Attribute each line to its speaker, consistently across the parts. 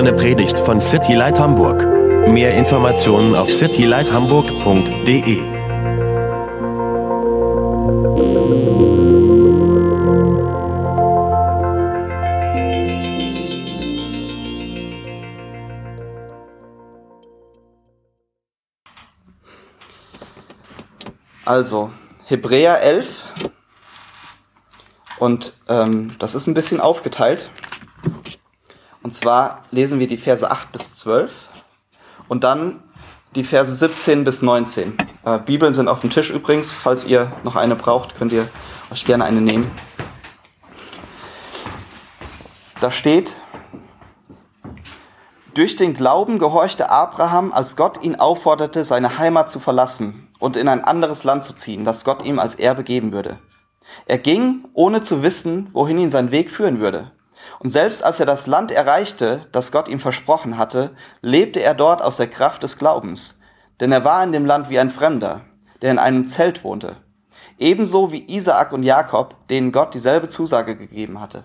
Speaker 1: eine Predigt von City Light Hamburg. Mehr Informationen auf citylighthamburg.de.
Speaker 2: Also, Hebräer 11. Und ähm, das ist ein bisschen aufgeteilt. Zwar lesen wir die Verse 8 bis 12 und dann die Verse 17 bis 19. Äh, Bibeln sind auf dem Tisch übrigens. Falls ihr noch eine braucht, könnt ihr euch gerne eine nehmen. Da steht, durch den Glauben gehorchte Abraham, als Gott ihn aufforderte, seine Heimat zu verlassen und in ein anderes Land zu ziehen, das Gott ihm als Erbe geben würde. Er ging, ohne zu wissen, wohin ihn sein Weg führen würde. Und selbst als er das Land erreichte, das Gott ihm versprochen hatte, lebte er dort aus der Kraft des Glaubens. Denn er war in dem Land wie ein Fremder, der in einem Zelt wohnte. Ebenso wie Isaak und Jakob, denen Gott dieselbe Zusage gegeben hatte.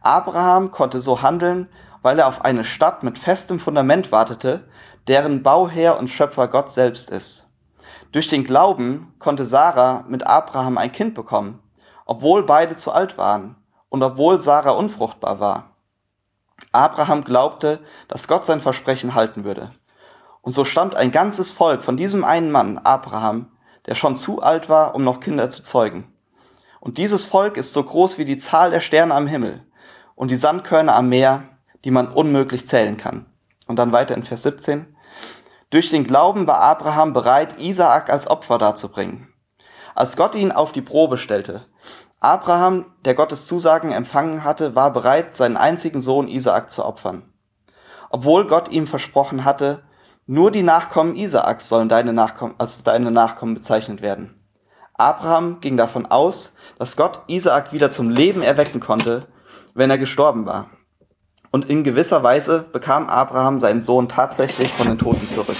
Speaker 2: Abraham konnte so handeln, weil er auf eine Stadt mit festem Fundament wartete, deren Bauherr und Schöpfer Gott selbst ist. Durch den Glauben konnte Sarah mit Abraham ein Kind bekommen, obwohl beide zu alt waren und obwohl Sarah unfruchtbar war. Abraham glaubte, dass Gott sein Versprechen halten würde. Und so stammt ein ganzes Volk von diesem einen Mann, Abraham, der schon zu alt war, um noch Kinder zu zeugen. Und dieses Volk ist so groß wie die Zahl der Sterne am Himmel und die Sandkörner am Meer, die man unmöglich zählen kann. Und dann weiter in Vers 17. Durch den Glauben war Abraham bereit, Isaak als Opfer darzubringen. Als Gott ihn auf die Probe stellte, Abraham, der Gottes Zusagen empfangen hatte, war bereit, seinen einzigen Sohn Isaak zu opfern. Obwohl Gott ihm versprochen hatte, nur die Nachkommen Isaaks sollen deine Nachkommen, als deine Nachkommen bezeichnet werden. Abraham ging davon aus, dass Gott Isaak wieder zum Leben erwecken konnte, wenn er gestorben war. Und in gewisser Weise bekam Abraham seinen Sohn tatsächlich von den Toten zurück.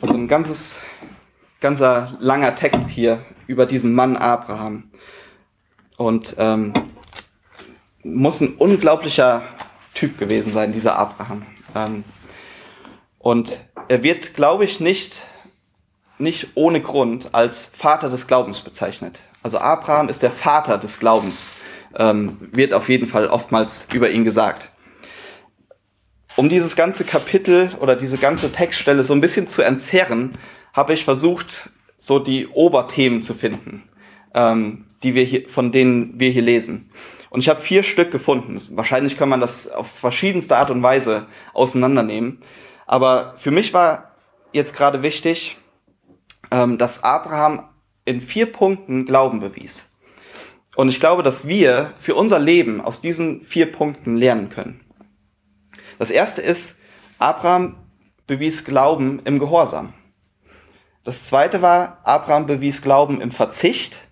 Speaker 2: Also ein ganzes, ganzer langer Text hier über diesen Mann Abraham. Und ähm, muss ein unglaublicher Typ gewesen sein, dieser Abraham. Ähm, und er wird, glaube ich, nicht, nicht ohne Grund als Vater des Glaubens bezeichnet. Also Abraham ist der Vater des Glaubens, ähm, wird auf jeden Fall oftmals über ihn gesagt. Um dieses ganze Kapitel oder diese ganze Textstelle so ein bisschen zu entzerren, habe ich versucht, so die Oberthemen zu finden, ähm, die wir hier, von denen wir hier lesen. Und ich habe vier Stück gefunden. Wahrscheinlich kann man das auf verschiedenste Art und Weise auseinandernehmen. Aber für mich war jetzt gerade wichtig, ähm, dass Abraham in vier Punkten Glauben bewies. Und ich glaube, dass wir für unser Leben aus diesen vier Punkten lernen können. Das erste ist, Abraham bewies Glauben im Gehorsam. Das zweite war, Abraham bewies Glauben im Verzicht.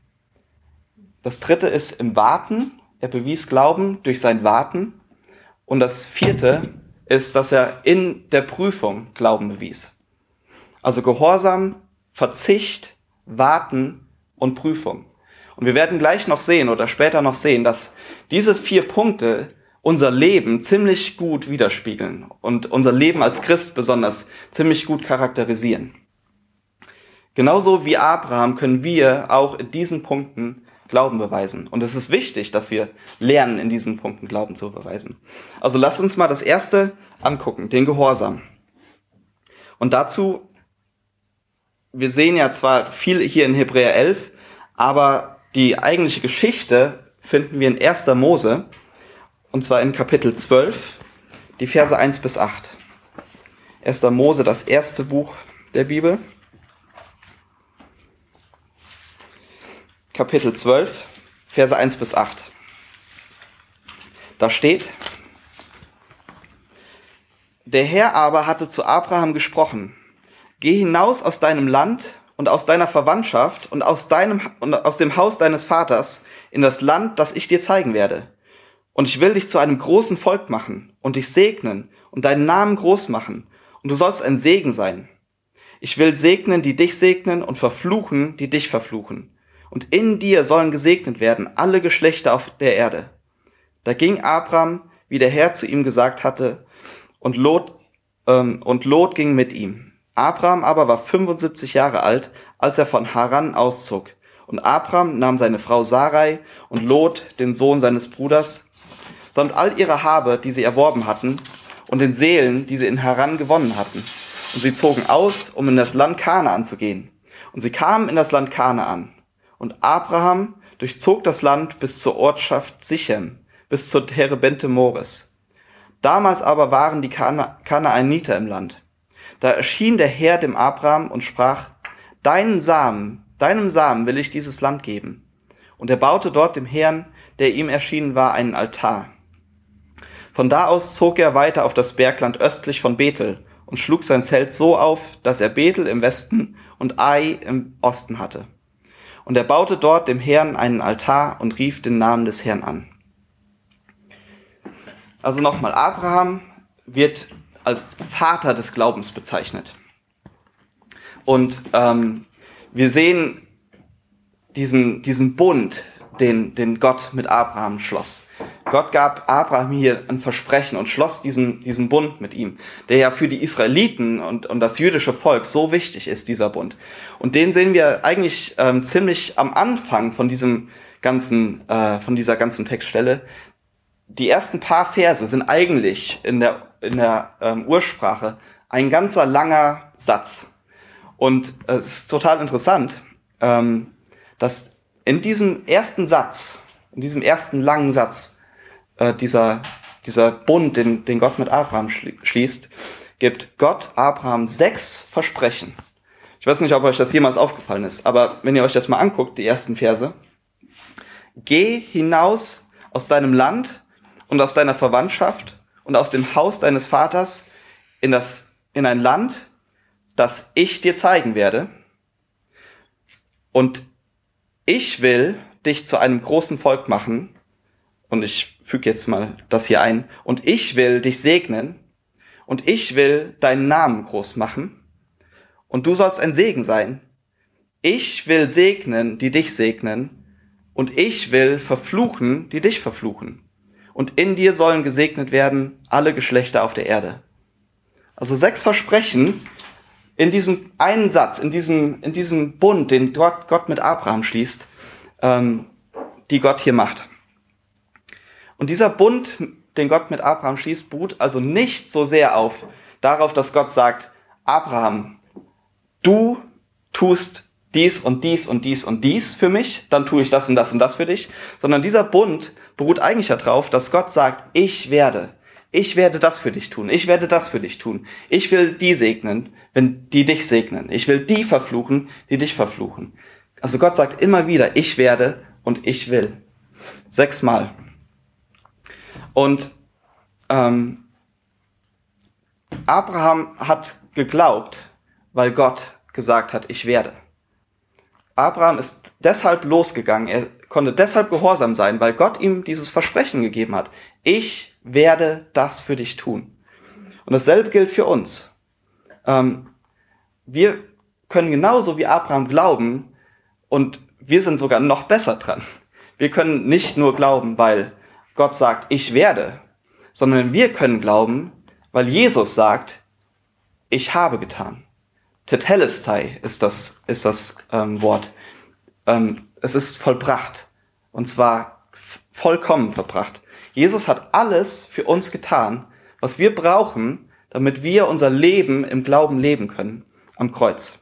Speaker 2: Das dritte ist im Warten. Er bewies Glauben durch sein Warten. Und das vierte ist, dass er in der Prüfung Glauben bewies. Also Gehorsam, Verzicht, Warten und Prüfung. Und wir werden gleich noch sehen oder später noch sehen, dass diese vier Punkte unser Leben ziemlich gut widerspiegeln und unser Leben als Christ besonders ziemlich gut charakterisieren. Genauso wie Abraham können wir auch in diesen Punkten Glauben beweisen. Und es ist wichtig, dass wir lernen, in diesen Punkten Glauben zu beweisen. Also lasst uns mal das erste angucken, den Gehorsam. Und dazu, wir sehen ja zwar viel hier in Hebräer 11, aber die eigentliche Geschichte finden wir in 1. Mose, und zwar in Kapitel 12, die Verse 1 bis 8. 1. Mose, das erste Buch der Bibel. Kapitel 12, Verse 1 bis 8. Da steht, der Herr aber hatte zu Abraham gesprochen, geh hinaus aus deinem Land und aus deiner Verwandtschaft und aus, deinem, und aus dem Haus deines Vaters in das Land, das ich dir zeigen werde. Und ich will dich zu einem großen Volk machen und dich segnen und deinen Namen groß machen, und du sollst ein Segen sein. Ich will segnen, die dich segnen, und verfluchen, die dich verfluchen und in dir sollen gesegnet werden alle Geschlechter auf der Erde. Da ging Abraham wie der Herr zu ihm gesagt hatte, und Lot, ähm, und Lot ging mit ihm. Abraham aber war 75 Jahre alt, als er von Haran auszog. Und Abraham nahm seine Frau Sarai und Lot, den Sohn seines Bruders, samt all ihrer Habe, die sie erworben hatten, und den Seelen, die sie in Haran gewonnen hatten. Und sie zogen aus, um in das Land Kanaan zu gehen. Und sie kamen in das Land Kanaan. Und Abraham durchzog das Land bis zur Ortschaft Sichem, bis zur Terebente Mores. Damals aber waren die Kana Kanaaniter im Land. Da erschien der Herr dem Abraham und sprach, Deinen Samen, deinem Samen will ich dieses Land geben. Und er baute dort dem Herrn, der ihm erschienen war, einen Altar. Von da aus zog er weiter auf das Bergland östlich von Bethel und schlug sein Zelt so auf, dass er Bethel im Westen und Ai im Osten hatte. Und er baute dort dem Herrn einen Altar und rief den Namen des Herrn an. Also nochmal, Abraham wird als Vater des Glaubens bezeichnet. Und ähm, wir sehen diesen, diesen Bund, den, den Gott mit Abraham schloss. Gott gab Abraham hier ein Versprechen und schloss diesen, diesen Bund mit ihm, der ja für die Israeliten und, und das jüdische Volk so wichtig ist, dieser Bund. Und den sehen wir eigentlich ähm, ziemlich am Anfang von diesem ganzen, äh, von dieser ganzen Textstelle. Die ersten paar Verse sind eigentlich in der, in der ähm, Ursprache ein ganzer langer Satz. Und äh, es ist total interessant, ähm, dass in diesem ersten Satz, in diesem ersten langen Satz, äh, dieser, dieser Bund, den, den Gott mit Abraham schließt, gibt Gott Abraham sechs Versprechen. Ich weiß nicht, ob euch das jemals aufgefallen ist, aber wenn ihr euch das mal anguckt, die ersten Verse, geh hinaus aus deinem Land und aus deiner Verwandtschaft und aus dem Haus deines Vaters in das, in ein Land, das ich dir zeigen werde. Und ich will dich zu einem großen Volk machen. Und ich füge jetzt mal das hier ein. Und ich will dich segnen. Und ich will deinen Namen groß machen. Und du sollst ein Segen sein. Ich will segnen, die dich segnen. Und ich will verfluchen, die dich verfluchen. Und in dir sollen gesegnet werden alle Geschlechter auf der Erde. Also sechs Versprechen, in diesem einen Satz, in diesem, in diesem Bund, den Gott, Gott mit Abraham schließt, ähm, die Gott hier macht. Und dieser Bund, den Gott mit Abraham schließt, beruht also nicht so sehr auf darauf, dass Gott sagt, Abraham, du tust dies und dies und dies und dies für mich, dann tue ich das und das und das für dich, sondern dieser Bund beruht eigentlich darauf, dass Gott sagt, ich werde, ich werde das für dich tun, ich werde das für dich tun. Ich will die segnen, wenn die dich segnen. Ich will die verfluchen, die dich verfluchen. Also Gott sagt immer wieder, ich werde und ich will. Sechsmal. Und ähm, Abraham hat geglaubt, weil Gott gesagt hat, ich werde. Abraham ist deshalb losgegangen, er konnte deshalb gehorsam sein, weil Gott ihm dieses Versprechen gegeben hat. Ich werde das für dich tun. Und dasselbe gilt für uns. Ähm, wir können genauso wie Abraham glauben und wir sind sogar noch besser dran. Wir können nicht nur glauben, weil Gott sagt, ich werde, sondern wir können glauben, weil Jesus sagt, ich habe getan. Tetelestai ist das, ist das ähm, Wort. Ähm, es ist vollbracht. Und zwar vollkommen verbracht. Jesus hat alles für uns getan, was wir brauchen, damit wir unser Leben im Glauben leben können am Kreuz.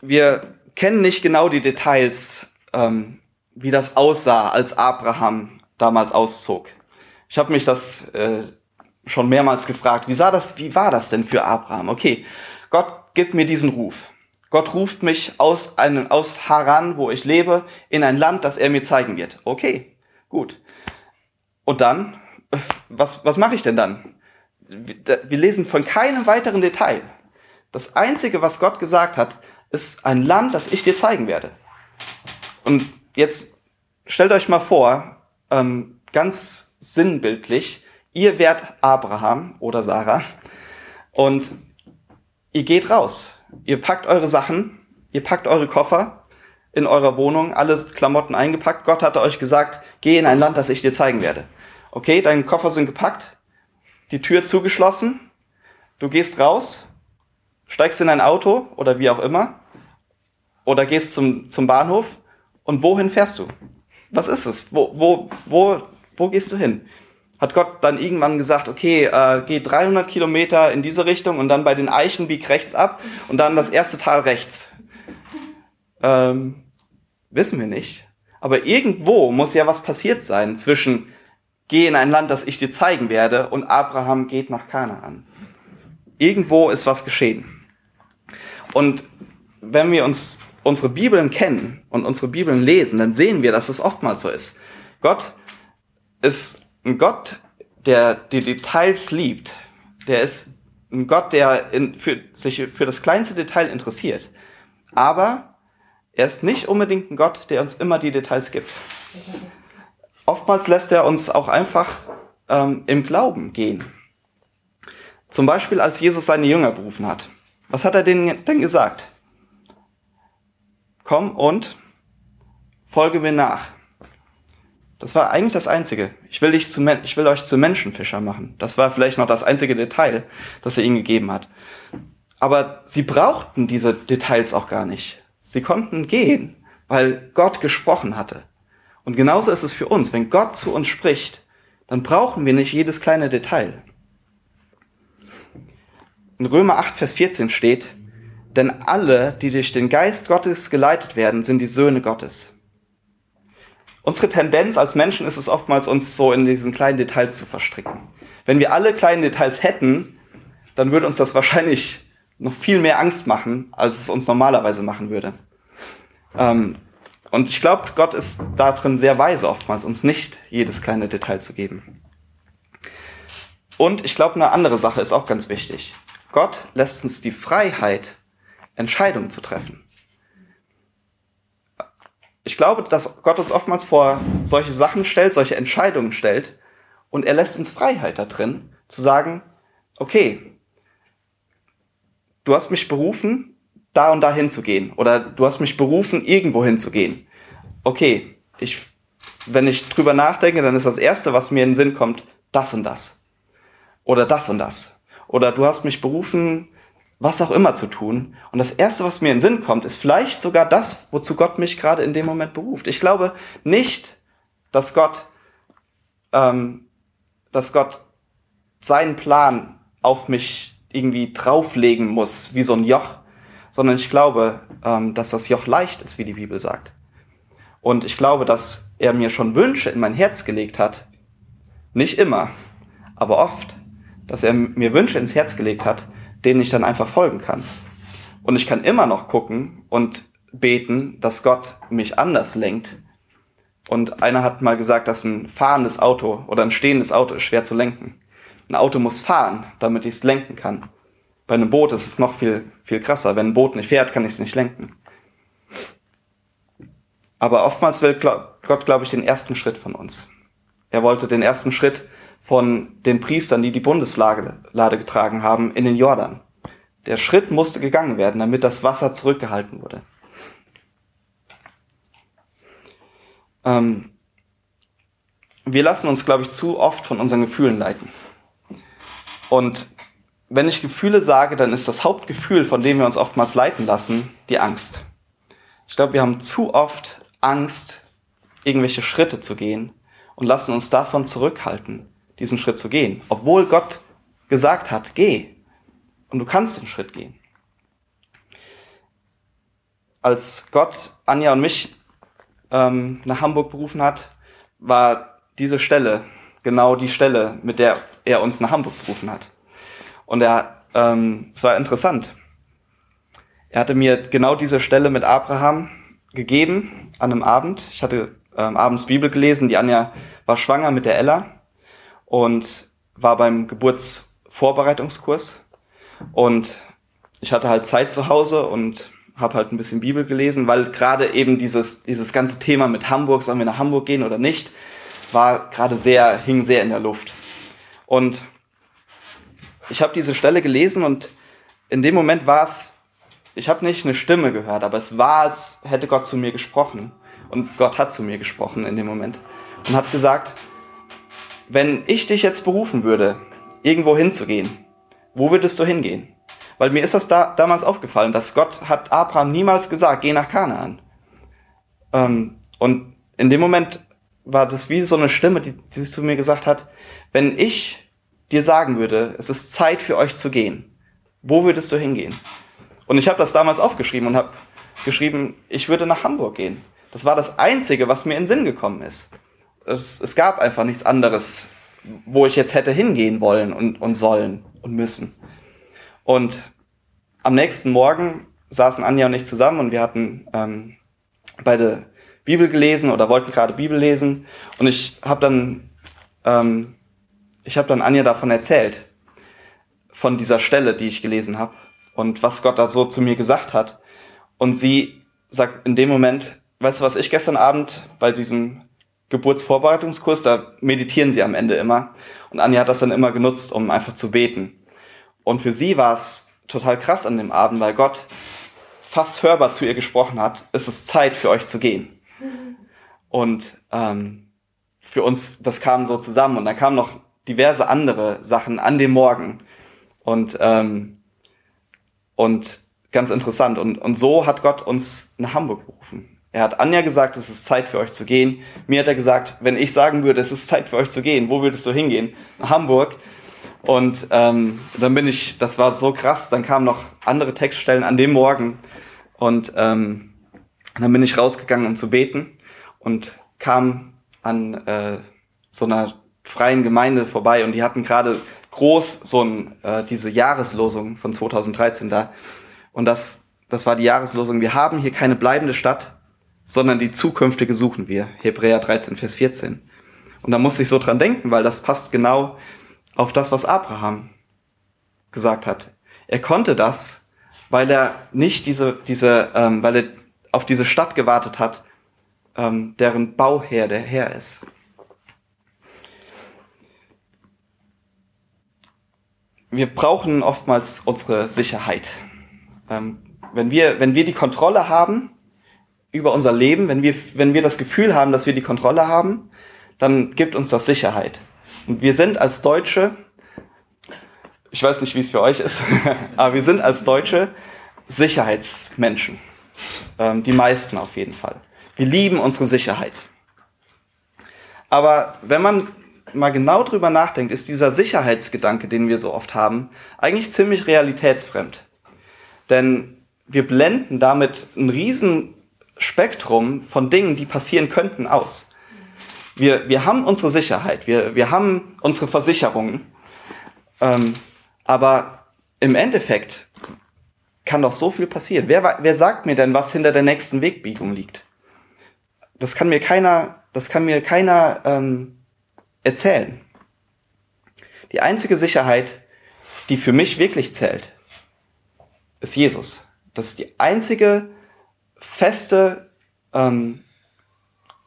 Speaker 2: Wir kennen nicht genau die Details, ähm, wie das aussah, als Abraham damals auszog. Ich habe mich das äh, schon mehrmals gefragt, wie sah das, wie war das denn für Abraham? Okay, Gott gibt mir diesen Ruf. Gott ruft mich aus, einem, aus Haran, wo ich lebe, in ein Land, das er mir zeigen wird. Okay, gut. Und dann, was, was mache ich denn dann? Wir lesen von keinem weiteren Detail. Das Einzige, was Gott gesagt hat, ist ein Land, das ich dir zeigen werde. Und jetzt stellt euch mal vor, ähm, ganz sinnbildlich, ihr wärt Abraham oder Sarah und ihr geht raus Ihr packt eure Sachen, ihr packt eure Koffer in eurer Wohnung, alles Klamotten eingepackt. Gott hatte euch gesagt, geh in ein Land, das ich dir zeigen werde. Okay, deine Koffer sind gepackt, die Tür zugeschlossen, du gehst raus, steigst in ein Auto oder wie auch immer oder gehst zum, zum Bahnhof und wohin fährst du? Was ist es? Wo, wo, wo, wo gehst du hin? Hat Gott dann irgendwann gesagt, okay, äh, geh 300 Kilometer in diese Richtung und dann bei den Eichen bieg rechts ab und dann das erste Tal rechts? Ähm, wissen wir nicht. Aber irgendwo muss ja was passiert sein zwischen geh in ein Land, das ich dir zeigen werde und Abraham geht nach Kanaan. Irgendwo ist was geschehen. Und wenn wir uns unsere Bibeln kennen und unsere Bibeln lesen, dann sehen wir, dass es oftmals so ist. Gott ist ein Gott, der die Details liebt. Der ist ein Gott, der in, für, sich für das kleinste Detail interessiert. Aber er ist nicht unbedingt ein Gott, der uns immer die Details gibt. Oftmals lässt er uns auch einfach ähm, im Glauben gehen. Zum Beispiel, als Jesus seine Jünger berufen hat. Was hat er denen denn gesagt? Komm und folge mir nach. Das war eigentlich das Einzige. Ich will, dich zu, ich will euch zu Menschenfischer machen. Das war vielleicht noch das einzige Detail, das er ihnen gegeben hat. Aber sie brauchten diese Details auch gar nicht. Sie konnten gehen, weil Gott gesprochen hatte. Und genauso ist es für uns. Wenn Gott zu uns spricht, dann brauchen wir nicht jedes kleine Detail. In Römer 8, Vers 14 steht, denn alle, die durch den Geist Gottes geleitet werden, sind die Söhne Gottes. Unsere Tendenz als Menschen ist es oftmals, uns so in diesen kleinen Details zu verstricken. Wenn wir alle kleinen Details hätten, dann würde uns das wahrscheinlich noch viel mehr Angst machen, als es uns normalerweise machen würde. Ähm, und ich glaube, Gott ist darin sehr weise oftmals, uns nicht jedes kleine Detail zu geben. Und ich glaube, eine andere Sache ist auch ganz wichtig. Gott lässt uns die Freiheit, Entscheidungen zu treffen. Ich glaube, dass Gott uns oftmals vor solche Sachen stellt, solche Entscheidungen stellt und er lässt uns Freiheit da drin, zu sagen, okay, du hast mich berufen, da und da hinzugehen oder du hast mich berufen, irgendwo hinzugehen. Okay, ich, wenn ich drüber nachdenke, dann ist das erste, was mir in den Sinn kommt, das und das. Oder das und das. Oder du hast mich berufen, was auch immer zu tun. Und das Erste, was mir in den Sinn kommt, ist vielleicht sogar das, wozu Gott mich gerade in dem Moment beruft. Ich glaube nicht, dass Gott, ähm, dass Gott seinen Plan auf mich irgendwie drauflegen muss, wie so ein Joch, sondern ich glaube, ähm, dass das Joch leicht ist, wie die Bibel sagt. Und ich glaube, dass er mir schon Wünsche in mein Herz gelegt hat. Nicht immer, aber oft. Dass er mir Wünsche ins Herz gelegt hat, denen ich dann einfach folgen kann. Und ich kann immer noch gucken und beten, dass Gott mich anders lenkt. Und einer hat mal gesagt, dass ein fahrendes Auto oder ein stehendes Auto ist schwer zu lenken. Ein Auto muss fahren, damit ich es lenken kann. Bei einem Boot ist es noch viel, viel krasser. Wenn ein Boot nicht fährt, kann ich es nicht lenken. Aber oftmals will Gott, glaube ich, den ersten Schritt von uns. Er wollte den ersten Schritt von den Priestern, die die Bundeslade getragen haben, in den Jordan. Der Schritt musste gegangen werden, damit das Wasser zurückgehalten wurde. Ähm, wir lassen uns, glaube ich, zu oft von unseren Gefühlen leiten. Und wenn ich Gefühle sage, dann ist das Hauptgefühl, von dem wir uns oftmals leiten lassen, die Angst. Ich glaube, wir haben zu oft Angst, irgendwelche Schritte zu gehen und lassen uns davon zurückhalten diesen Schritt zu gehen, obwohl Gott gesagt hat, geh. Und du kannst den Schritt gehen. Als Gott Anja und mich ähm, nach Hamburg berufen hat, war diese Stelle genau die Stelle, mit der er uns nach Hamburg berufen hat. Und er, ähm, es war interessant. Er hatte mir genau diese Stelle mit Abraham gegeben an einem Abend. Ich hatte ähm, abends Bibel gelesen. Die Anja war schwanger mit der Ella und war beim Geburtsvorbereitungskurs und ich hatte halt Zeit zu Hause und habe halt ein bisschen Bibel gelesen, weil gerade eben dieses dieses ganze Thema mit Hamburg, sollen wir nach Hamburg gehen oder nicht, war gerade sehr hing sehr in der Luft. Und ich habe diese Stelle gelesen und in dem Moment war es ich habe nicht eine Stimme gehört, aber es war, als hätte Gott zu mir gesprochen. Und Gott hat zu mir gesprochen in dem Moment und hat gesagt, wenn ich dich jetzt berufen würde, irgendwo hinzugehen, wo würdest du hingehen? Weil mir ist das da, damals aufgefallen, dass Gott hat Abraham niemals gesagt, geh nach Kanaan. Ähm, und in dem Moment war das wie so eine Stimme, die, die zu mir gesagt hat, wenn ich dir sagen würde, es ist Zeit für euch zu gehen, wo würdest du hingehen? Und ich habe das damals aufgeschrieben und habe geschrieben, ich würde nach Hamburg gehen. Das war das Einzige, was mir in den Sinn gekommen ist. Es, es gab einfach nichts anderes, wo ich jetzt hätte hingehen wollen und, und sollen und müssen. Und am nächsten Morgen saßen Anja und ich zusammen und wir hatten ähm, beide Bibel gelesen oder wollten gerade Bibel lesen. Und ich habe dann, ähm, ich habe dann Anja davon erzählt, von dieser Stelle, die ich gelesen habe und was Gott da so zu mir gesagt hat. Und sie sagt in dem Moment, weißt du was, ich gestern Abend bei diesem Geburtsvorbereitungskurs, da meditieren sie am Ende immer. Und Anja hat das dann immer genutzt, um einfach zu beten. Und für sie war es total krass an dem Abend, weil Gott fast hörbar zu ihr gesprochen hat, es ist Zeit für euch zu gehen. Und ähm, für uns, das kam so zusammen und dann kamen noch diverse andere Sachen an dem Morgen. Und, ähm, und ganz interessant. Und, und so hat Gott uns nach Hamburg berufen. Er hat Anja gesagt, es ist Zeit für euch zu gehen. Mir hat er gesagt, wenn ich sagen würde, es ist Zeit für euch zu gehen, wo würdest du hingehen? Hamburg. Und ähm, dann bin ich, das war so krass, dann kamen noch andere Textstellen an dem Morgen. Und ähm, dann bin ich rausgegangen, um zu beten und kam an äh, so einer freien Gemeinde vorbei und die hatten gerade groß so ein, äh, diese Jahreslosung von 2013 da. Und das, das war die Jahreslosung. Wir haben hier keine bleibende Stadt, sondern die zukünftige suchen wir. Hebräer 13, Vers 14. Und da musste ich so dran denken, weil das passt genau auf das, was Abraham gesagt hat. Er konnte das, weil er nicht diese, diese, ähm, weil er auf diese Stadt gewartet hat, ähm, deren Bauherr der Herr ist. Wir brauchen oftmals unsere Sicherheit. Ähm, wenn, wir, wenn wir die Kontrolle haben über unser Leben, wenn wir, wenn wir das Gefühl haben, dass wir die Kontrolle haben, dann gibt uns das Sicherheit. Und wir sind als Deutsche, ich weiß nicht, wie es für euch ist, aber wir sind als Deutsche Sicherheitsmenschen. Ähm, die meisten auf jeden Fall. Wir lieben unsere Sicherheit. Aber wenn man mal genau drüber nachdenkt, ist dieser Sicherheitsgedanke, den wir so oft haben, eigentlich ziemlich realitätsfremd. Denn wir blenden damit ein riesen Spektrum von Dingen, die passieren könnten, aus. Wir, wir haben unsere Sicherheit, wir, wir haben unsere Versicherungen, ähm, aber im Endeffekt kann doch so viel passieren. Wer, wer sagt mir denn, was hinter der nächsten Wegbiegung liegt? Das kann mir keiner, das kann mir keiner ähm, erzählen. Die einzige Sicherheit, die für mich wirklich zählt, ist Jesus. Das ist die einzige feste ähm,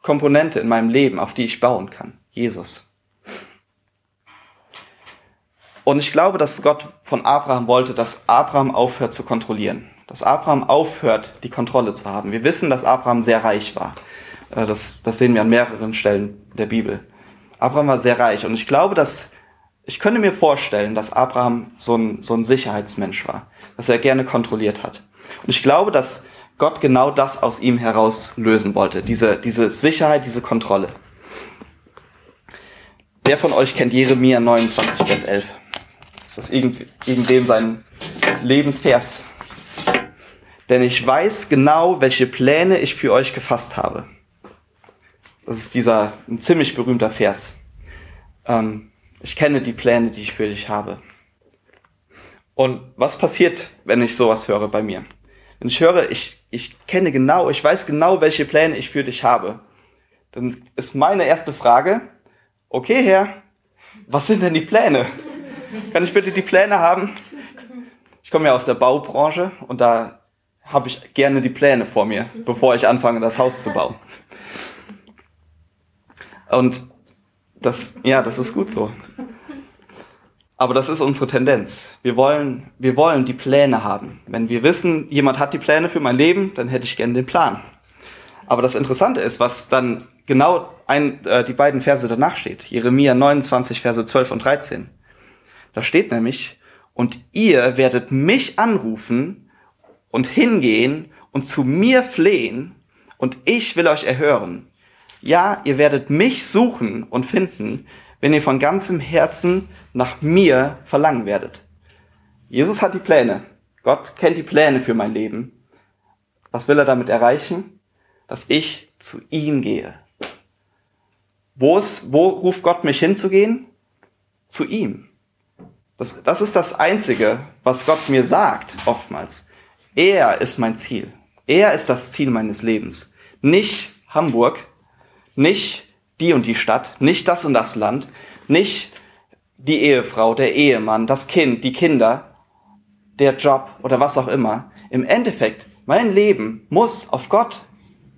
Speaker 2: Komponente in meinem Leben, auf die ich bauen kann. Jesus. Und ich glaube, dass Gott von Abraham wollte, dass Abraham aufhört zu kontrollieren. Dass Abraham aufhört, die Kontrolle zu haben. Wir wissen, dass Abraham sehr reich war. Äh, das, das sehen wir an mehreren Stellen der Bibel. Abraham war sehr reich und ich glaube, dass ich könnte mir vorstellen, dass Abraham so ein, so ein Sicherheitsmensch war, dass er gerne kontrolliert hat. Und ich glaube, dass Gott genau das aus ihm heraus lösen wollte, diese, diese Sicherheit, diese Kontrolle. Wer von euch kennt Jeremia 29, Vers 11? Das ist irgend, irgendwem sein Lebensvers. Denn ich weiß genau, welche Pläne ich für euch gefasst habe das ist dieser ein ziemlich berühmter Vers. Ähm, ich kenne die Pläne, die ich für dich habe. Und was passiert, wenn ich sowas höre bei mir? Wenn ich höre, ich, ich kenne genau, ich weiß genau, welche Pläne ich für dich habe, dann ist meine erste Frage, okay Herr, was sind denn die Pläne? Kann ich bitte die Pläne haben? Ich komme ja aus der Baubranche und da habe ich gerne die Pläne vor mir, bevor ich anfange, das Haus zu bauen. Und das, ja, das ist gut so. Aber das ist unsere Tendenz. Wir wollen, wir wollen die Pläne haben. Wenn wir wissen, jemand hat die Pläne für mein Leben, dann hätte ich gerne den Plan. Aber das Interessante ist, was dann genau ein, äh, die beiden Verse danach steht. Jeremia 29, Verse 12 und 13. Da steht nämlich, und ihr werdet mich anrufen und hingehen und zu mir flehen und ich will euch erhören. Ja, ihr werdet mich suchen und finden, wenn ihr von ganzem Herzen nach mir verlangen werdet. Jesus hat die Pläne. Gott kennt die Pläne für mein Leben. Was will er damit erreichen? Dass ich zu ihm gehe. Wo, ist, wo ruft Gott mich hinzugehen? Zu ihm. Das, das ist das Einzige, was Gott mir sagt, oftmals. Er ist mein Ziel. Er ist das Ziel meines Lebens. Nicht Hamburg, nicht die und die Stadt, nicht das und das Land, nicht die Ehefrau, der Ehemann, das Kind, die Kinder, der Job oder was auch immer. Im Endeffekt, mein Leben muss auf Gott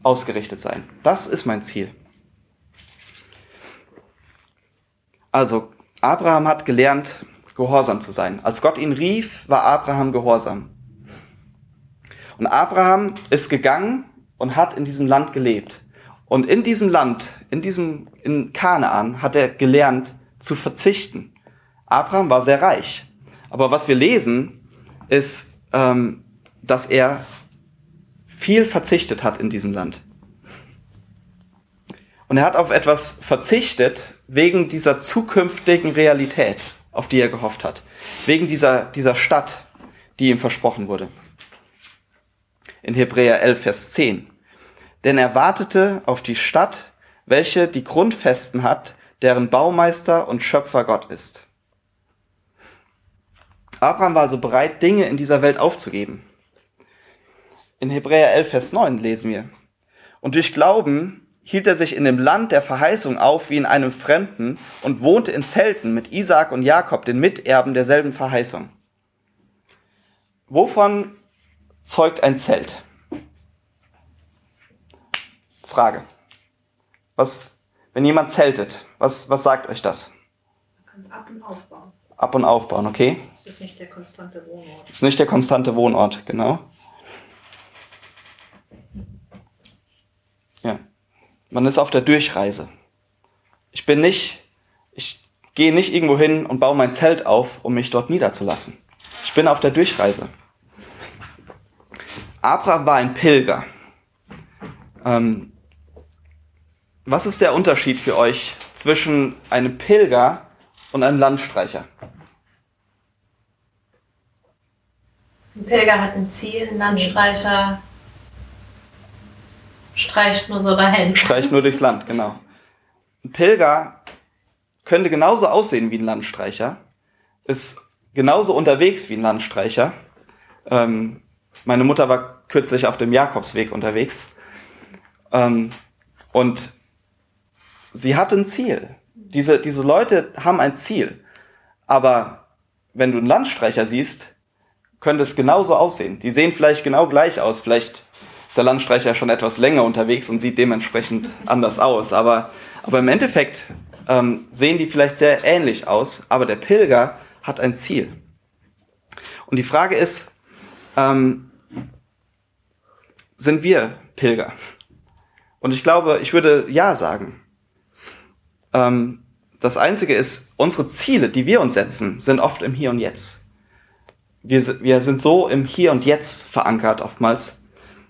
Speaker 2: ausgerichtet sein. Das ist mein Ziel. Also, Abraham hat gelernt, gehorsam zu sein. Als Gott ihn rief, war Abraham gehorsam. Und Abraham ist gegangen und hat in diesem Land gelebt. Und in diesem Land, in diesem, in Kanaan, hat er gelernt zu verzichten. Abraham war sehr reich. Aber was wir lesen, ist, ähm, dass er viel verzichtet hat in diesem Land. Und er hat auf etwas verzichtet wegen dieser zukünftigen Realität, auf die er gehofft hat. Wegen dieser, dieser Stadt, die ihm versprochen wurde. In Hebräer 11, Vers 10 denn er wartete auf die Stadt, welche die Grundfesten hat, deren Baumeister und Schöpfer Gott ist. Abraham war also bereit, Dinge in dieser Welt aufzugeben. In Hebräer 11, Vers 9 lesen wir, und durch Glauben hielt er sich in dem Land der Verheißung auf wie in einem Fremden und wohnte in Zelten mit Isaak und Jakob, den Miterben derselben Verheißung. Wovon zeugt ein Zelt? Frage. Was, wenn jemand zeltet, was, was sagt euch das?
Speaker 3: Man kann es ab und aufbauen.
Speaker 2: Ab und aufbauen, okay?
Speaker 3: Das ist nicht der konstante Wohnort.
Speaker 2: Das ist nicht der konstante Wohnort, genau. Ja. Man ist auf der Durchreise. Ich bin nicht, ich gehe nicht irgendwo hin und baue mein Zelt auf, um mich dort niederzulassen. Ich bin auf der Durchreise. Abraham war ein Pilger. Ähm, was ist der Unterschied für euch zwischen einem Pilger und einem Landstreicher?
Speaker 3: Ein Pilger hat ein Ziel, ein Landstreicher streicht nur so dahin.
Speaker 2: Streicht nur durchs Land, genau. Ein Pilger könnte genauso aussehen wie ein Landstreicher, ist genauso unterwegs wie ein Landstreicher. Ähm, meine Mutter war kürzlich auf dem Jakobsweg unterwegs. Ähm, und sie hat ein Ziel. Diese, diese Leute haben ein Ziel. Aber wenn du einen Landstreicher siehst, könnte es genauso aussehen. Die sehen vielleicht genau gleich aus. Vielleicht ist der Landstreicher schon etwas länger unterwegs und sieht dementsprechend anders aus. Aber, aber im Endeffekt ähm, sehen die vielleicht sehr ähnlich aus. Aber der Pilger hat ein Ziel. Und die Frage ist, ähm, sind wir Pilger? Und ich glaube, ich würde ja sagen. Ähm, das Einzige ist, unsere Ziele, die wir uns setzen, sind oft im Hier und Jetzt. Wir, wir sind so im Hier und Jetzt verankert oftmals,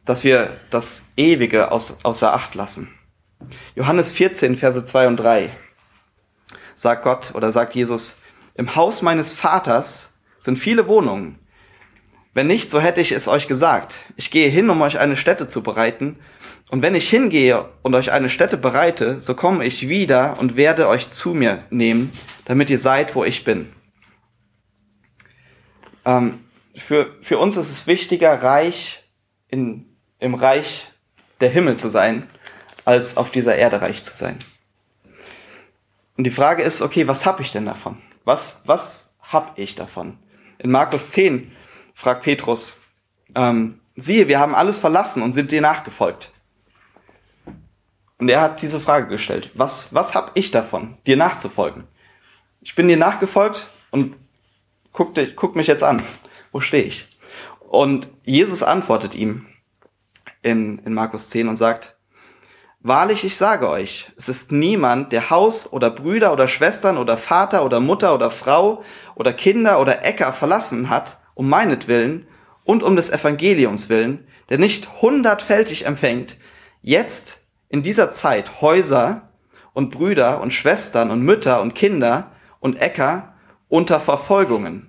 Speaker 2: dass wir das Ewige aus, außer Acht lassen. Johannes 14, Verse 2 und 3 sagt Gott oder sagt Jesus, im Haus meines Vaters sind viele Wohnungen. Wenn nicht, so hätte ich es euch gesagt. Ich gehe hin, um euch eine Stätte zu bereiten. Und wenn ich hingehe und euch eine Stätte bereite, so komme ich wieder und werde euch zu mir nehmen, damit ihr seid, wo ich bin. Ähm, für, für uns ist es wichtiger, reich in, im Reich der Himmel zu sein, als auf dieser Erde reich zu sein. Und die Frage ist, okay, was habe ich denn davon? Was, was habe ich davon? In Markus 10 fragt Petrus, ähm, siehe, wir haben alles verlassen und sind dir nachgefolgt. Und er hat diese Frage gestellt, was, was habe ich davon, dir nachzufolgen? Ich bin dir nachgefolgt, und guck, dich, guck mich jetzt an. Wo stehe ich? Und Jesus antwortet ihm in, in Markus 10 und sagt, Wahrlich, ich sage euch, es ist niemand, der Haus oder Brüder oder Schwestern oder Vater oder Mutter oder Frau oder Kinder oder Äcker verlassen hat, um meinetwillen und um des Evangeliums willen, der nicht hundertfältig empfängt, jetzt in dieser Zeit Häuser und Brüder und Schwestern und Mütter und Kinder und Äcker unter Verfolgungen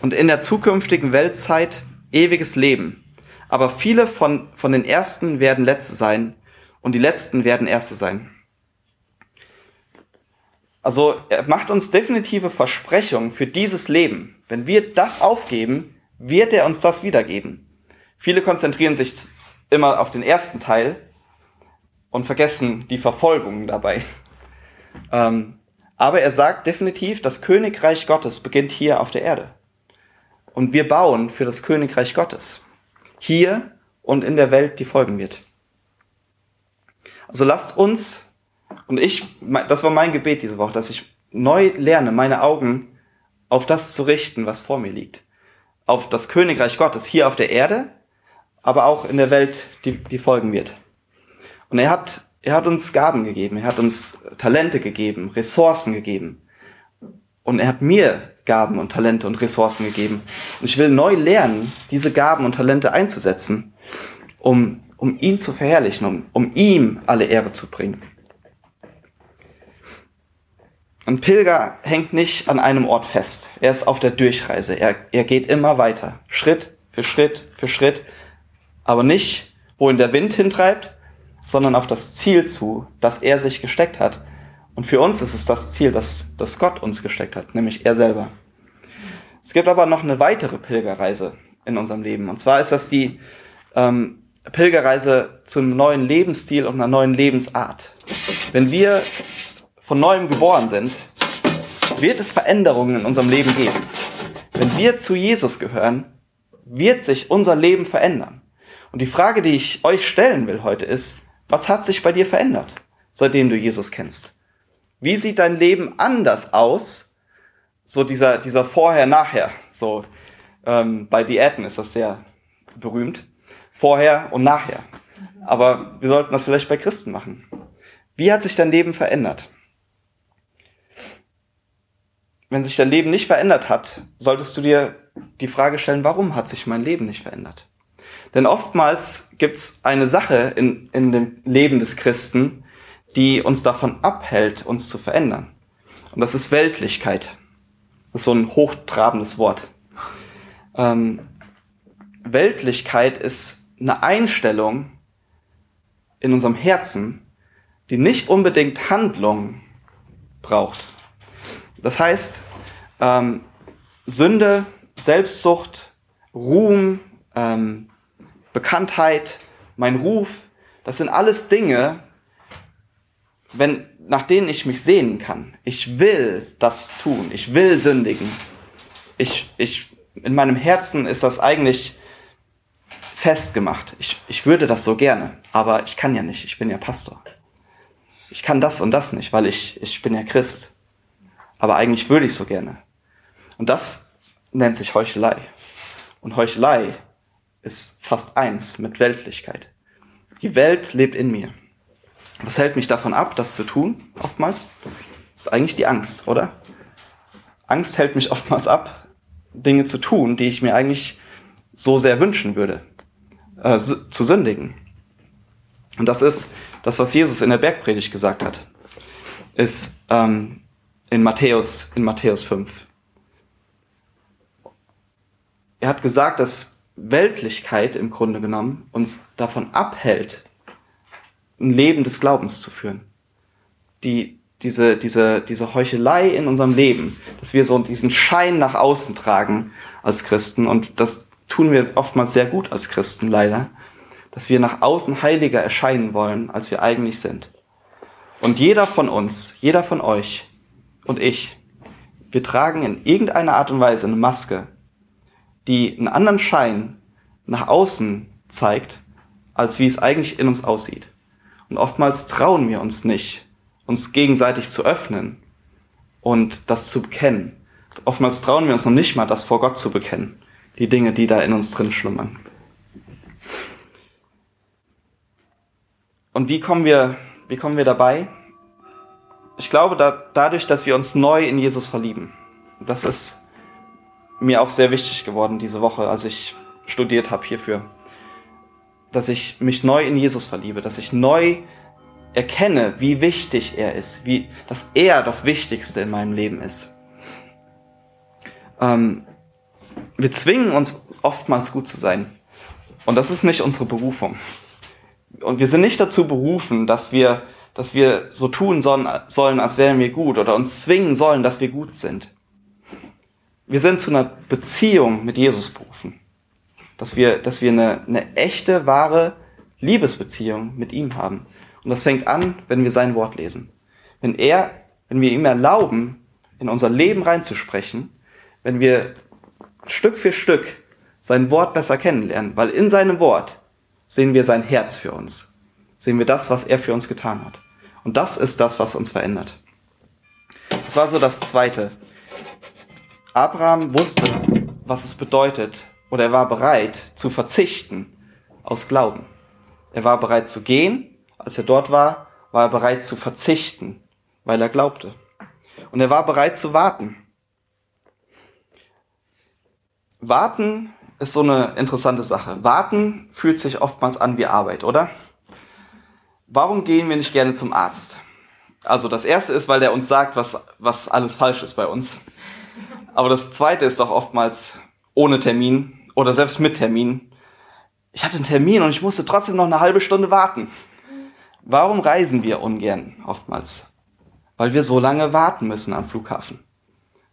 Speaker 2: und in der zukünftigen Weltzeit ewiges Leben. Aber viele von, von den Ersten werden Letzte sein und die Letzten werden Erste sein. Also er macht uns definitive Versprechungen für dieses Leben. Wenn wir das aufgeben, wird er uns das wiedergeben. Viele konzentrieren sich immer auf den ersten Teil und vergessen die Verfolgung dabei. Ähm, aber er sagt definitiv, das Königreich Gottes beginnt hier auf der Erde. Und wir bauen für das Königreich Gottes. Hier und in der Welt, die folgen wird. Also lasst uns, und ich, das war mein Gebet diese Woche, dass ich neu lerne, meine Augen auf das zu richten, was vor mir liegt. Auf das Königreich Gottes hier auf der Erde, aber auch in der Welt, die, die folgen wird. Und er hat, er hat uns Gaben gegeben, er hat uns Talente gegeben, Ressourcen gegeben. Und er hat mir Gaben und Talente und Ressourcen gegeben. Und ich will neu lernen, diese Gaben und Talente einzusetzen, um, um ihn zu verherrlichen, um, um ihm alle Ehre zu bringen. Ein Pilger hängt nicht an einem Ort fest. Er ist auf der Durchreise. Er, er geht immer weiter. Schritt für Schritt für Schritt. Aber nicht, wohin der Wind hintreibt, sondern auf das Ziel zu, das er sich gesteckt hat. Und für uns ist es das Ziel, das, das Gott uns gesteckt hat, nämlich er selber. Es gibt aber noch eine weitere Pilgerreise in unserem Leben. Und zwar ist das die ähm, Pilgerreise zum neuen Lebensstil und einer neuen Lebensart. Wenn wir von neuem geboren sind, wird es Veränderungen in unserem Leben geben. Wenn wir zu Jesus gehören, wird sich unser Leben verändern. Und die Frage, die ich euch stellen will heute ist, was hat sich bei dir verändert, seitdem du Jesus kennst? Wie sieht dein Leben anders aus? So dieser, dieser Vorher-Nachher. So ähm, bei Diäten ist das sehr berühmt. Vorher und nachher. Aber wir sollten das vielleicht bei Christen machen. Wie hat sich dein Leben verändert? Wenn sich dein Leben nicht verändert hat, solltest du dir die Frage stellen, warum hat sich mein Leben nicht verändert? Denn oftmals gibt es eine Sache in, in dem Leben des Christen, die uns davon abhält, uns zu verändern. Und das ist Weltlichkeit. Das ist so ein hochtrabendes Wort. Ähm, Weltlichkeit ist eine Einstellung in unserem Herzen, die nicht unbedingt Handlung braucht. Das heißt, ähm, Sünde, Selbstsucht, Ruhm, ähm, Bekanntheit, mein Ruf, das sind alles Dinge, wenn, nach denen ich mich sehnen kann. Ich will das tun. Ich will sündigen. Ich, ich, in meinem Herzen ist das eigentlich festgemacht. Ich, ich würde das so gerne, aber ich kann ja nicht. Ich bin ja Pastor. Ich kann das und das nicht, weil ich, ich bin ja Christ. Aber eigentlich würde ich so gerne. Und das nennt sich Heuchelei. Und Heuchelei ist fast eins mit Weltlichkeit. Die Welt lebt in mir. Was hält mich davon ab, das zu tun, oftmals? Ist eigentlich die Angst, oder? Angst hält mich oftmals ab, Dinge zu tun, die ich mir eigentlich so sehr wünschen würde, äh, zu sündigen. Und das ist das, was Jesus in der Bergpredigt gesagt hat, ist ähm, in Matthäus, in Matthäus 5. Er hat gesagt, dass Weltlichkeit im Grunde genommen uns davon abhält, ein Leben des Glaubens zu führen. Die, diese, diese, diese Heuchelei in unserem Leben, dass wir so diesen Schein nach außen tragen als Christen und das tun wir oftmals sehr gut als Christen leider, dass wir nach außen heiliger erscheinen wollen, als wir eigentlich sind. Und jeder von uns, jeder von euch und ich, wir tragen in irgendeiner Art und Weise eine Maske, die einen anderen Schein nach außen zeigt, als wie es eigentlich in uns aussieht. Und oftmals trauen wir uns nicht, uns gegenseitig zu öffnen und das zu bekennen, Oftmals trauen wir uns noch nicht mal, das vor Gott zu bekennen. Die Dinge, die da in uns drin schlummern. Und wie kommen wir, wie kommen wir dabei? Ich glaube, da, dadurch, dass wir uns neu in Jesus verlieben. Das ist mir auch sehr wichtig geworden diese Woche, als ich studiert habe hierfür. Dass ich mich neu in Jesus verliebe, dass ich neu erkenne, wie wichtig er ist, wie, dass er das Wichtigste in meinem Leben ist. Ähm, wir zwingen uns oftmals gut zu sein. Und das ist nicht unsere Berufung. Und wir sind nicht dazu berufen, dass wir, dass wir so tun sollen, sollen, als wären wir gut oder uns zwingen sollen, dass wir gut sind. Wir sind zu einer Beziehung mit Jesus berufen. Dass wir, dass wir eine, eine echte, wahre Liebesbeziehung mit ihm haben. Und das fängt an, wenn wir sein Wort lesen. Wenn er, wenn wir ihm erlauben, in unser Leben reinzusprechen, wenn wir Stück für Stück sein Wort besser kennenlernen, weil in seinem Wort sehen wir sein Herz für uns. Sehen wir das, was er für uns getan hat. Und das ist das, was uns verändert. Das war so das Zweite. Abraham wusste, was es bedeutet, oder er war bereit zu verzichten aus Glauben. Er war bereit zu gehen als er dort war, war er bereit zu verzichten, weil er glaubte. Und er war bereit zu warten. Warten ist so eine interessante Sache. Warten fühlt sich oftmals an wie Arbeit, oder? Warum gehen wir nicht gerne zum Arzt? Also das erste ist, weil der uns sagt, was, was alles falsch ist bei uns. Aber das zweite ist doch oftmals ohne Termin oder selbst mit Termin. Ich hatte einen Termin und ich musste trotzdem noch eine halbe Stunde warten. Warum reisen wir ungern oftmals? Weil wir so lange warten müssen am Flughafen.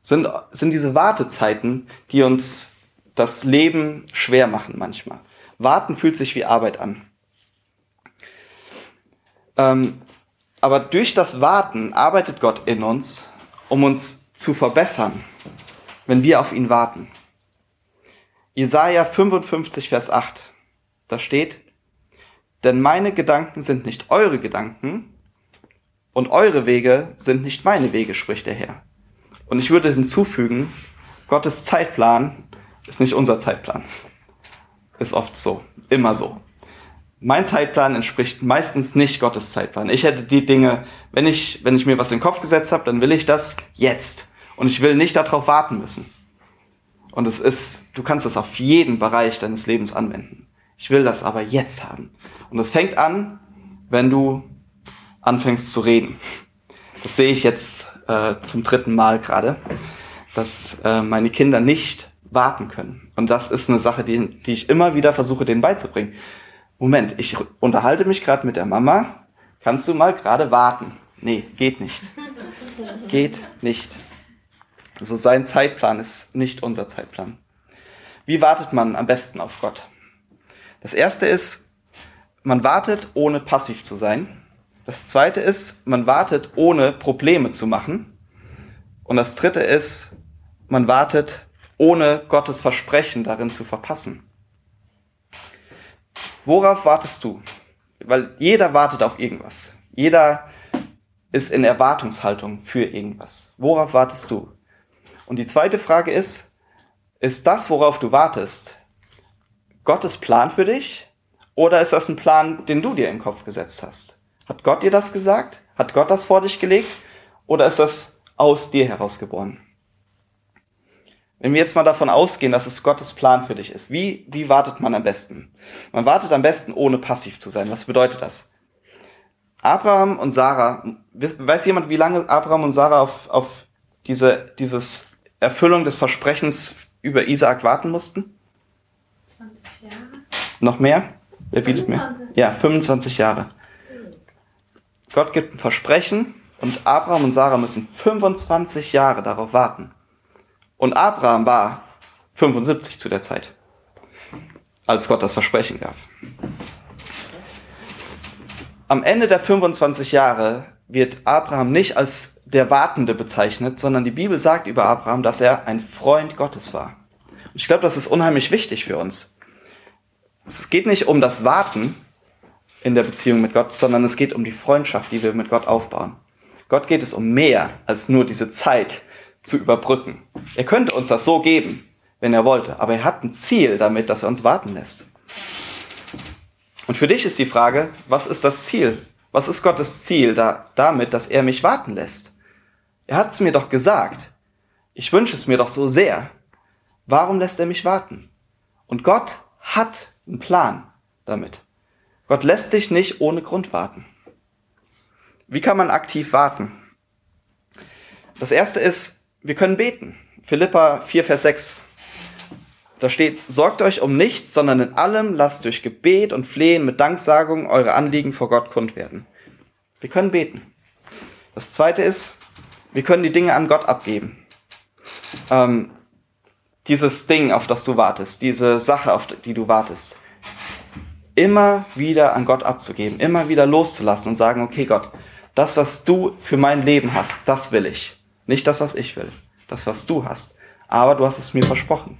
Speaker 2: Sind, sind diese Wartezeiten, die uns das Leben schwer machen manchmal. Warten fühlt sich wie Arbeit an. Ähm, aber durch das Warten arbeitet Gott in uns, um uns zu verbessern, wenn wir auf ihn warten. Jesaja 55, Vers 8. Da steht, denn meine Gedanken sind nicht eure Gedanken und eure Wege sind nicht meine Wege, spricht der Herr. Und ich würde hinzufügen, Gottes Zeitplan ist nicht unser Zeitplan. Ist oft so, immer so. Mein Zeitplan entspricht meistens nicht Gottes Zeitplan. Ich hätte die Dinge, wenn ich, wenn ich mir was in den Kopf gesetzt habe, dann will ich das jetzt. Und ich will nicht darauf warten müssen. Und es ist, du kannst das auf jeden Bereich deines Lebens anwenden. Ich will das aber jetzt haben. Und das fängt an, wenn du anfängst zu reden. Das sehe ich jetzt äh, zum dritten Mal gerade, dass äh, meine Kinder nicht warten können. Und das ist eine Sache, die, die ich immer wieder versuche, denen beizubringen. Moment, ich unterhalte mich gerade mit der Mama. Kannst du mal gerade warten? Nee, geht nicht. Geht nicht. Also sein Zeitplan ist nicht unser Zeitplan. Wie wartet man am besten auf Gott? Das erste ist, man wartet, ohne passiv zu sein. Das zweite ist, man wartet, ohne Probleme zu machen. Und das dritte ist, man wartet, ohne Gottes Versprechen darin zu verpassen. Worauf wartest du? Weil jeder wartet auf irgendwas. Jeder ist in Erwartungshaltung für irgendwas. Worauf wartest du? Und die zweite Frage ist, ist das, worauf du wartest, Gottes Plan für dich oder ist das ein Plan, den du dir den Kopf gesetzt hast? Hat Gott dir das gesagt? Hat Gott das vor dich gelegt? Oder ist das aus dir herausgeboren? Wenn wir jetzt mal davon ausgehen, dass es Gottes Plan für dich ist, wie, wie wartet man am besten? Man wartet am besten, ohne passiv zu sein. Was bedeutet das? Abraham und Sarah, weiß jemand, wie lange Abraham und Sarah auf, auf diese dieses Erfüllung des Versprechens über Isaak warten mussten? Noch mehr? Wer bietet 25. mir? Ja, 25 Jahre. Gott gibt ein Versprechen und Abraham und Sarah müssen 25 Jahre darauf warten. Und Abraham war 75 zu der Zeit, als Gott das Versprechen gab. Am Ende der 25 Jahre wird Abraham nicht als der Wartende bezeichnet, sondern die Bibel sagt über Abraham, dass er ein Freund Gottes war. Und ich glaube, das ist unheimlich wichtig für uns. Es geht nicht um das Warten in der Beziehung mit Gott, sondern es geht um die Freundschaft, die wir mit Gott aufbauen. Gott geht es um mehr als nur diese Zeit zu überbrücken. Er könnte uns das so geben, wenn er wollte, aber er hat ein Ziel damit, dass er uns warten lässt. Und für dich ist die Frage, was ist das Ziel? Was ist Gottes Ziel da, damit, dass er mich warten lässt? Er hat es mir doch gesagt. Ich wünsche es mir doch so sehr. Warum lässt er mich warten? Und Gott hat einen Plan damit. Gott lässt dich nicht ohne Grund warten. Wie kann man aktiv warten? Das erste ist, wir können beten. Philippa 4, Vers 6. Da steht, sorgt euch um nichts, sondern in allem lasst durch Gebet und Flehen mit Danksagung eure Anliegen vor Gott kund werden. Wir können beten. Das zweite ist, wir können die Dinge an Gott abgeben. Ähm, dieses Ding, auf das du wartest, diese Sache, auf die du wartest, immer wieder an Gott abzugeben, immer wieder loszulassen und sagen, okay Gott, das, was du für mein Leben hast, das will ich. Nicht das, was ich will. Das, was du hast. Aber du hast es mir versprochen.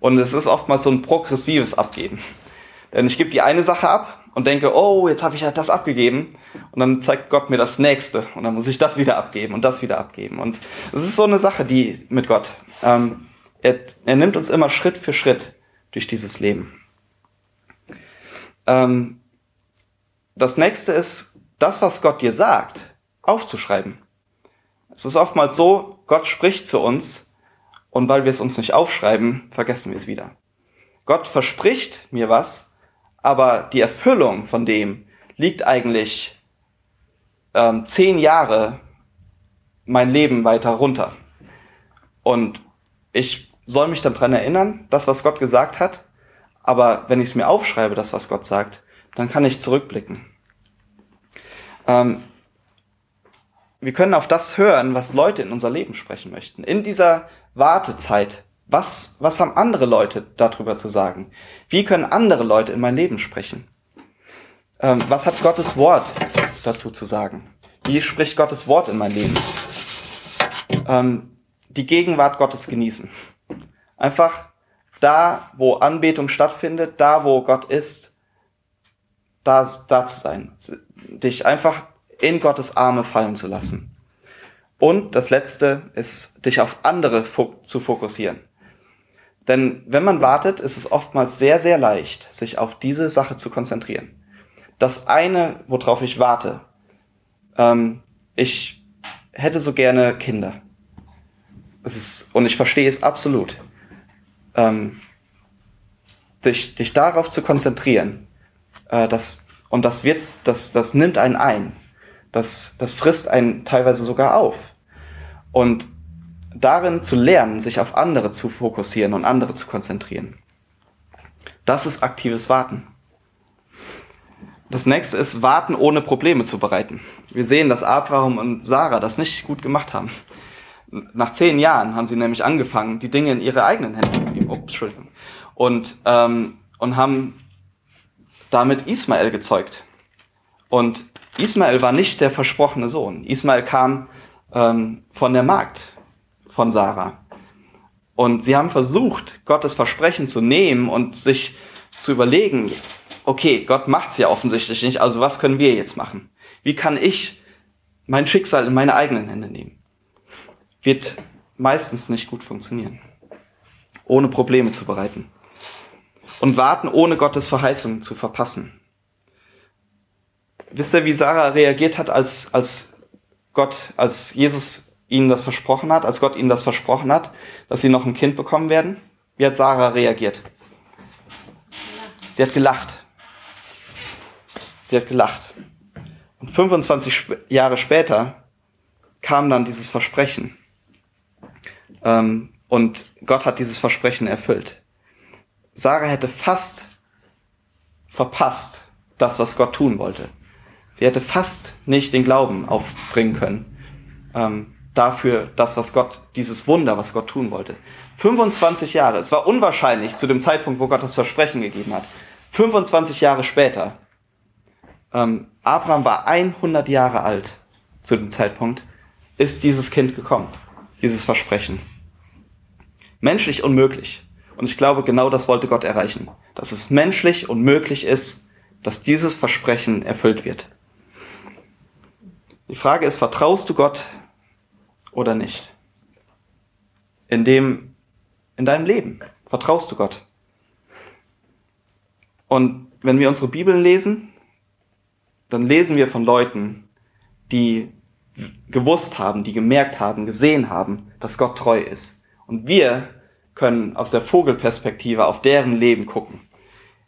Speaker 2: Und es ist oftmals so ein progressives Abgeben. Denn ich gebe die eine Sache ab und denke, oh, jetzt habe ich ja das abgegeben. Und dann zeigt Gott mir das nächste. Und dann muss ich das wieder abgeben und das wieder abgeben. Und es ist so eine Sache, die mit Gott. Ähm, er, er nimmt uns immer Schritt für Schritt durch dieses Leben. Ähm, das nächste ist, das, was Gott dir sagt, aufzuschreiben. Es ist oftmals so, Gott spricht zu uns und weil wir es uns nicht aufschreiben, vergessen wir es wieder. Gott verspricht mir was, aber die Erfüllung von dem liegt eigentlich ähm, zehn Jahre mein Leben weiter runter. Und ich soll mich dann dran erinnern, das, was Gott gesagt hat, aber wenn ich es mir aufschreibe, das, was Gott sagt, dann kann ich zurückblicken. Ähm, wir können auf das hören, was Leute in unser Leben sprechen möchten. In dieser Wartezeit. Was, was haben andere Leute darüber zu sagen? Wie können andere Leute in mein Leben sprechen? Ähm, was hat Gottes Wort dazu zu sagen? Wie spricht Gottes Wort in mein Leben? Ähm, die Gegenwart Gottes genießen. Einfach da, wo Anbetung stattfindet, da, wo Gott ist, da, da zu sein. Dich einfach in Gottes Arme fallen zu lassen. Und das Letzte ist, dich auf andere zu fokussieren. Denn wenn man wartet, ist es oftmals sehr, sehr leicht, sich auf diese Sache zu konzentrieren. Das eine, worauf ich warte, ähm, ich hätte so gerne Kinder. Es ist, und ich verstehe es absolut. Ähm, dich, dich darauf zu konzentrieren, äh, das, und das wird, das, das nimmt einen ein. Das, das frisst einen teilweise sogar auf. Und darin zu lernen, sich auf andere zu fokussieren und andere zu konzentrieren. Das ist aktives Warten. Das nächste ist Warten ohne Probleme zu bereiten. Wir sehen, dass Abraham und Sarah das nicht gut gemacht haben. Nach zehn Jahren haben sie nämlich angefangen, die Dinge in ihre eigenen Hände zu nehmen. Oh, Entschuldigung. Und, ähm, und haben damit Ismael gezeugt. Und Ismael war nicht der versprochene Sohn. Ismael kam ähm, von der Magd von Sarah. Und sie haben versucht, Gottes Versprechen zu nehmen und sich zu überlegen, okay, Gott macht's ja offensichtlich nicht, also was können wir jetzt machen? Wie kann ich mein Schicksal in meine eigenen Hände nehmen? Wird meistens nicht gut funktionieren. Ohne Probleme zu bereiten. Und warten, ohne Gottes Verheißungen zu verpassen. Wisst ihr, wie Sarah reagiert hat, als, als Gott, als Jesus ihnen das versprochen hat, als Gott ihnen das versprochen hat, dass sie noch ein Kind bekommen werden? Wie hat Sarah reagiert? Sie hat gelacht. Sie hat gelacht. Und 25 Jahre später kam dann dieses Versprechen. Ähm, und Gott hat dieses Versprechen erfüllt. Sarah hätte fast verpasst, das, was Gott tun wollte. Sie hätte fast nicht den Glauben aufbringen können ähm, dafür, das, was Gott, dieses Wunder, was Gott tun wollte. 25 Jahre. Es war unwahrscheinlich zu dem Zeitpunkt, wo Gott das Versprechen gegeben hat. 25 Jahre später. Ähm, Abraham war 100 Jahre alt zu dem Zeitpunkt, ist dieses Kind gekommen. Dieses Versprechen. Menschlich unmöglich. Und ich glaube, genau das wollte Gott erreichen. Dass es menschlich unmöglich ist, dass dieses Versprechen erfüllt wird. Die Frage ist, vertraust du Gott oder nicht? in dem, in deinem Leben? Vertraust du Gott? Und wenn wir unsere Bibeln lesen, dann lesen wir von Leuten, die gewusst haben, die gemerkt haben, gesehen haben, dass Gott treu ist. Und wir können aus der Vogelperspektive auf deren Leben gucken.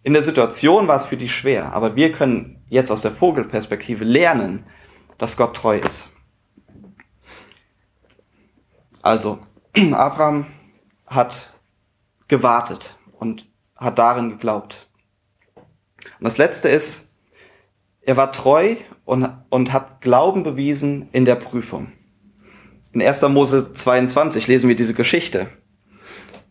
Speaker 2: In der Situation war es für die schwer, aber wir können jetzt aus der Vogelperspektive lernen, dass Gott treu ist. Also, Abraham hat gewartet und hat darin geglaubt. Und das letzte ist, er war treu und, und hat Glauben bewiesen in der Prüfung. In 1. Mose 22 lesen wir diese Geschichte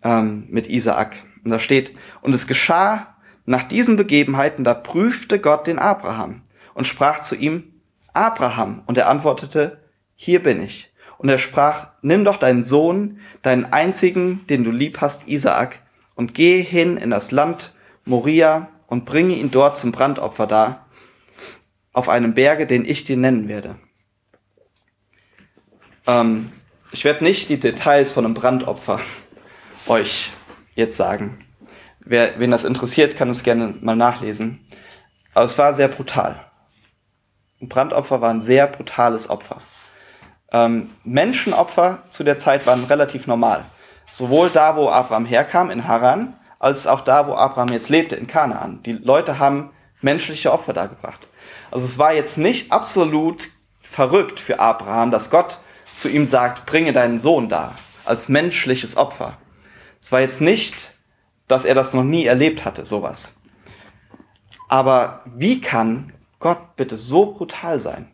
Speaker 2: ähm, mit Isaak. Und da steht, und es geschah nach diesen Begebenheiten, da prüfte Gott den Abraham und sprach zu ihm, Abraham. Und er antwortete, hier bin ich. Und er sprach, nimm doch deinen Sohn, deinen einzigen, den du lieb hast, Isaak, und gehe hin in das Land Moria und bringe ihn dort zum Brandopfer dar, auf einem Berge, den ich dir nennen werde. Ähm, ich werde nicht die Details von einem Brandopfer euch jetzt sagen. Wer, wen das interessiert, kann es gerne mal nachlesen. Aber es war sehr brutal. Ein Brandopfer war ein sehr brutales Opfer. Ähm, Menschenopfer zu der Zeit waren relativ normal. Sowohl da, wo Abraham herkam, in Haran, als auch da, wo Abraham jetzt lebte, in Kanaan. Die Leute haben menschliche Opfer dargebracht. Also es war jetzt nicht absolut verrückt für Abraham, dass Gott zu ihm sagt, bringe deinen Sohn da, als menschliches Opfer. Es war jetzt nicht, dass er das noch nie erlebt hatte, sowas. Aber wie kann Gott bitte so brutal sein?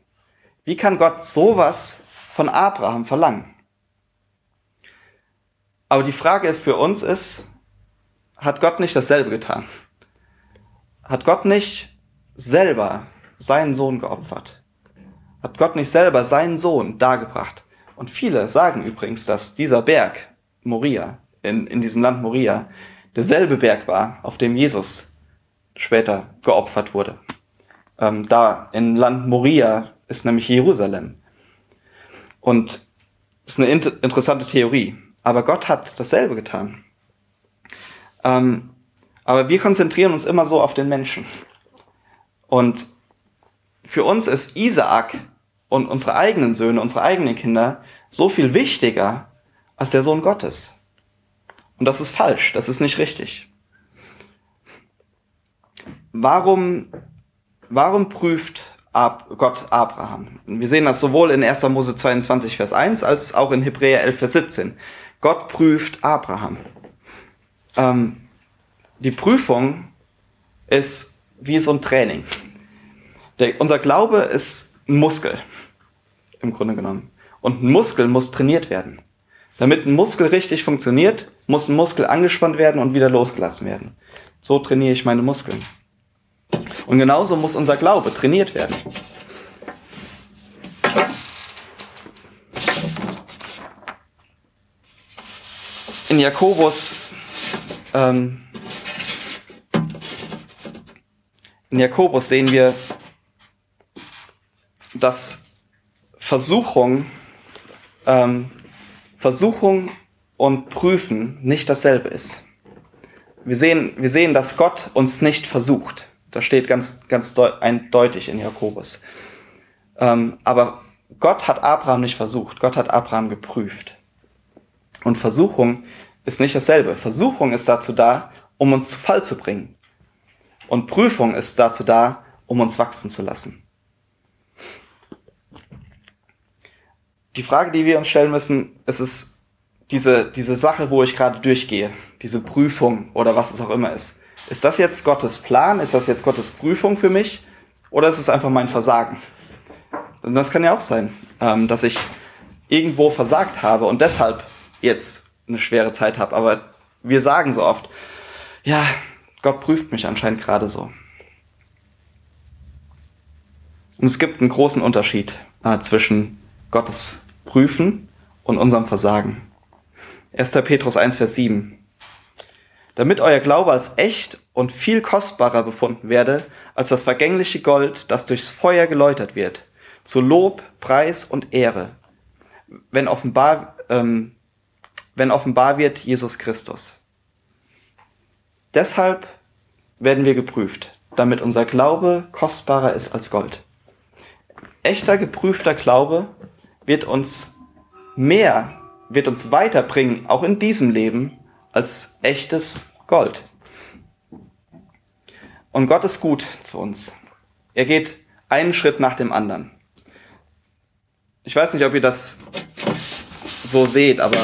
Speaker 2: Wie kann Gott sowas von Abraham verlangen? Aber die Frage für uns ist, hat Gott nicht dasselbe getan? Hat Gott nicht selber seinen Sohn geopfert? Hat Gott nicht selber seinen Sohn dargebracht? Und viele sagen übrigens, dass dieser Berg, Moria, in, in diesem Land Moria, derselbe Berg war, auf dem Jesus später geopfert wurde. Ähm, da in Land Moria ist nämlich Jerusalem. Und ist eine inter interessante Theorie. Aber Gott hat dasselbe getan. Ähm, aber wir konzentrieren uns immer so auf den Menschen. Und für uns ist Isaak und unsere eigenen Söhne, unsere eigenen Kinder so viel wichtiger als der Sohn Gottes. Und das ist falsch, das ist nicht richtig. Warum, warum prüft Gott Abraham? Wir sehen das sowohl in 1. Mose 22, Vers 1, als auch in Hebräer 11, Vers 17. Gott prüft Abraham. Ähm, die Prüfung ist wie so ein Training. Der, unser Glaube ist ein Muskel, im Grunde genommen. Und ein Muskel muss trainiert werden. Damit ein Muskel richtig funktioniert, muss ein Muskel angespannt werden und wieder losgelassen werden. So trainiere ich meine Muskeln. Und genauso muss unser Glaube trainiert werden. In Jakobus ähm, in Jakobus sehen wir, dass Versuchung, ähm, Versuchung und Prüfen nicht dasselbe ist. Wir sehen, wir sehen, dass Gott uns nicht versucht. Das steht ganz, ganz eindeutig in Jakobus. Ähm, aber Gott hat Abraham nicht versucht. Gott hat Abraham geprüft. Und Versuchung ist nicht dasselbe. Versuchung ist dazu da, um uns zu Fall zu bringen. Und Prüfung ist dazu da, um uns wachsen zu lassen. Die Frage, die wir uns stellen müssen, ist es diese, diese Sache, wo ich gerade durchgehe, diese Prüfung oder was es auch immer ist. Ist das jetzt Gottes Plan? Ist das jetzt Gottes Prüfung für mich? Oder ist es einfach mein Versagen? Und das kann ja auch sein, ähm, dass ich irgendwo versagt habe und deshalb jetzt eine schwere Zeit habe. Aber wir sagen so oft, ja, Gott prüft mich anscheinend gerade so. Und es gibt einen großen Unterschied äh, zwischen Gottes Prüfen und unserem Versagen. 1. Petrus 1, Vers 7. Damit euer Glaube als echt und viel kostbarer befunden werde als das vergängliche Gold, das durchs Feuer geläutert wird, zu Lob, Preis und Ehre, wenn offenbar, ähm, wenn offenbar wird Jesus Christus. Deshalb werden wir geprüft, damit unser Glaube kostbarer ist als Gold. Echter geprüfter Glaube wird uns mehr, wird uns weiterbringen, auch in diesem Leben, als echtes Gold. Und Gott ist gut zu uns. Er geht einen Schritt nach dem anderen. Ich weiß nicht, ob ihr das so seht, aber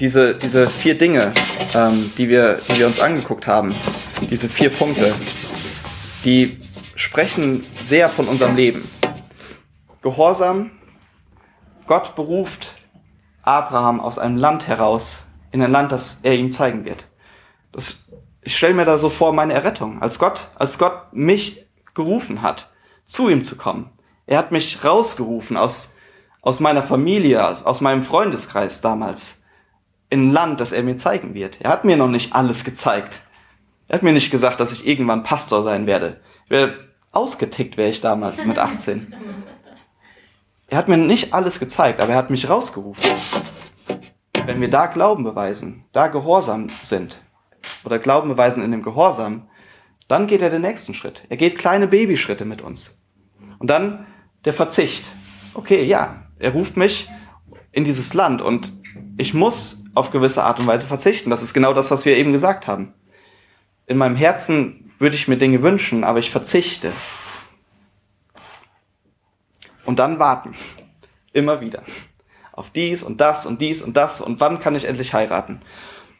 Speaker 2: diese, diese vier Dinge, ähm, die, wir, die wir uns angeguckt haben, diese vier Punkte, die sprechen sehr von unserem Leben. Gehorsam, Gott beruft Abraham aus einem Land heraus, in ein Land, das er ihm zeigen wird. Das, ich stelle mir da so vor meine Errettung, als Gott, als Gott mich gerufen hat, zu ihm zu kommen. Er hat mich rausgerufen aus, aus meiner Familie, aus meinem Freundeskreis damals, in ein Land, das er mir zeigen wird. Er hat mir noch nicht alles gezeigt. Er hat mir nicht gesagt, dass ich irgendwann Pastor sein werde. Ich wäre ausgetickt, wäre ich damals mit 18. Er hat mir nicht alles gezeigt, aber er hat mich rausgerufen. Wenn wir da Glauben beweisen, da Gehorsam sind, oder Glauben beweisen in dem Gehorsam, dann geht er den nächsten Schritt. Er geht kleine Babyschritte mit uns. Und dann der Verzicht. Okay, ja, er ruft mich in dieses Land und ich muss auf gewisse Art und Weise verzichten. Das ist genau das, was wir eben gesagt haben. In meinem Herzen würde ich mir Dinge wünschen, aber ich verzichte. Und dann warten. Immer wieder. Auf dies und das und dies und das und wann kann ich endlich heiraten?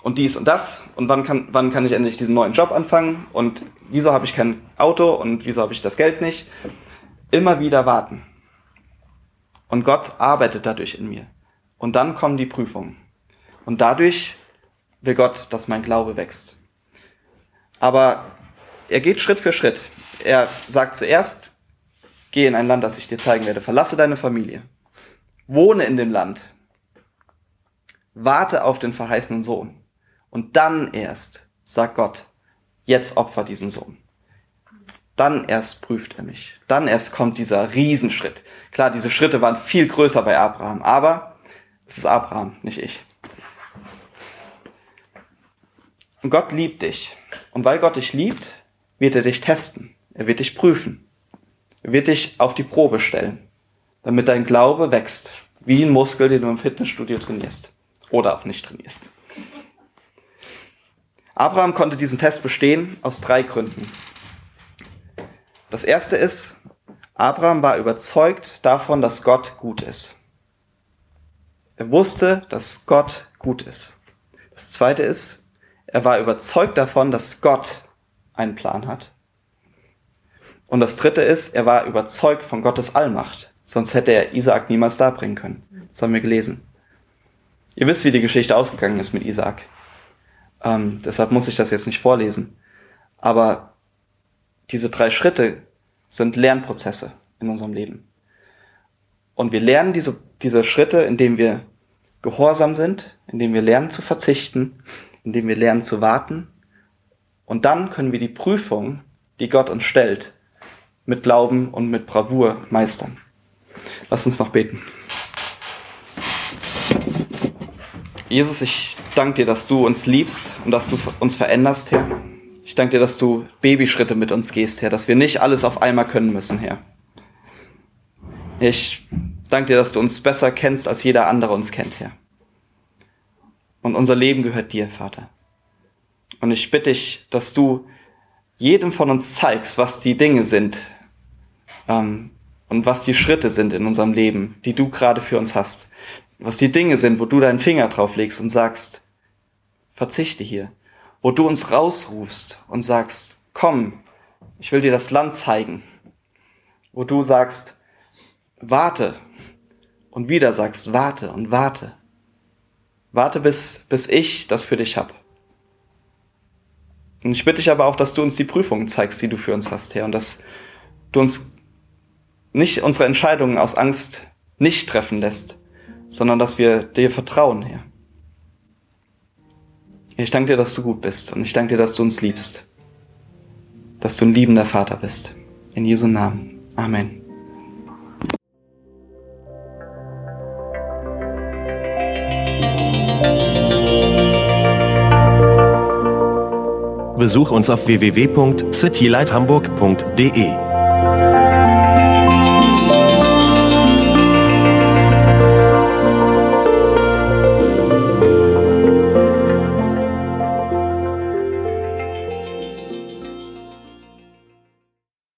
Speaker 2: Und dies und das und wann kann, wann kann ich endlich diesen neuen Job anfangen? Und wieso habe ich kein Auto und wieso habe ich das Geld nicht? Immer wieder warten. Und Gott arbeitet dadurch in mir. Und dann kommen die Prüfungen. Und dadurch will Gott, dass mein Glaube wächst. Aber er geht Schritt für Schritt. Er sagt zuerst, geh in ein Land, das ich dir zeigen werde. Verlasse deine Familie. Wohne in dem Land. Warte auf den verheißenen Sohn. Und dann erst sagt Gott, jetzt opfer diesen Sohn. Dann erst prüft er mich. Dann erst kommt dieser Riesenschritt. Klar, diese Schritte waren viel größer bei Abraham, aber es ist Abraham, nicht ich. Und Gott liebt dich. Und weil Gott dich liebt, wird er dich testen. Er wird dich prüfen. Er wird dich auf die Probe stellen, damit dein Glaube wächst, wie ein Muskel, den du im Fitnessstudio trainierst. Oder auch nicht trainierst. Abraham konnte diesen Test bestehen aus drei Gründen. Das erste ist, Abraham war überzeugt davon, dass Gott gut ist. Er wusste, dass Gott gut ist. Das zweite ist, er war überzeugt davon, dass Gott einen Plan hat. Und das dritte ist, er war überzeugt von Gottes Allmacht. Sonst hätte er Isaak niemals darbringen können. Das haben wir gelesen. Ihr wisst, wie die Geschichte ausgegangen ist mit Isaak. Ähm, deshalb muss ich das jetzt nicht vorlesen. Aber diese drei Schritte sind Lernprozesse in unserem Leben. Und wir lernen diese, diese Schritte, indem wir gehorsam sind, indem wir lernen zu verzichten, indem wir lernen zu warten. Und dann können wir die Prüfung, die Gott uns stellt, mit Glauben und mit Bravour meistern. Lass uns noch beten. Jesus, ich danke dir, dass du uns liebst und dass du uns veränderst, Herr. Ich danke dir, dass du Babyschritte mit uns gehst, Herr, dass wir nicht alles auf einmal können müssen, Herr. Ich danke dir, dass du uns besser kennst, als jeder andere uns kennt, Herr. Und unser Leben gehört dir, Vater. Und ich bitte dich, dass du jedem von uns zeigst, was die Dinge sind ähm, und was die Schritte sind in unserem Leben, die du gerade für uns hast was die Dinge sind, wo du deinen Finger drauf legst und sagst, verzichte hier, wo du uns rausrufst und sagst, komm, ich will dir das Land zeigen, wo du sagst, warte und wieder sagst, warte und warte. Warte, bis, bis ich das für dich hab. Und ich bitte dich aber auch, dass du uns die Prüfungen zeigst, die du für uns hast, Herr, und dass du uns nicht unsere Entscheidungen aus Angst nicht treffen lässt, sondern dass wir dir vertrauen, Herr. Ich danke dir, dass du gut bist und ich danke dir, dass du uns liebst, dass du ein liebender Vater bist. In Jesu Namen. Amen.
Speaker 1: Besuch uns auf www.citylighthamburg.de.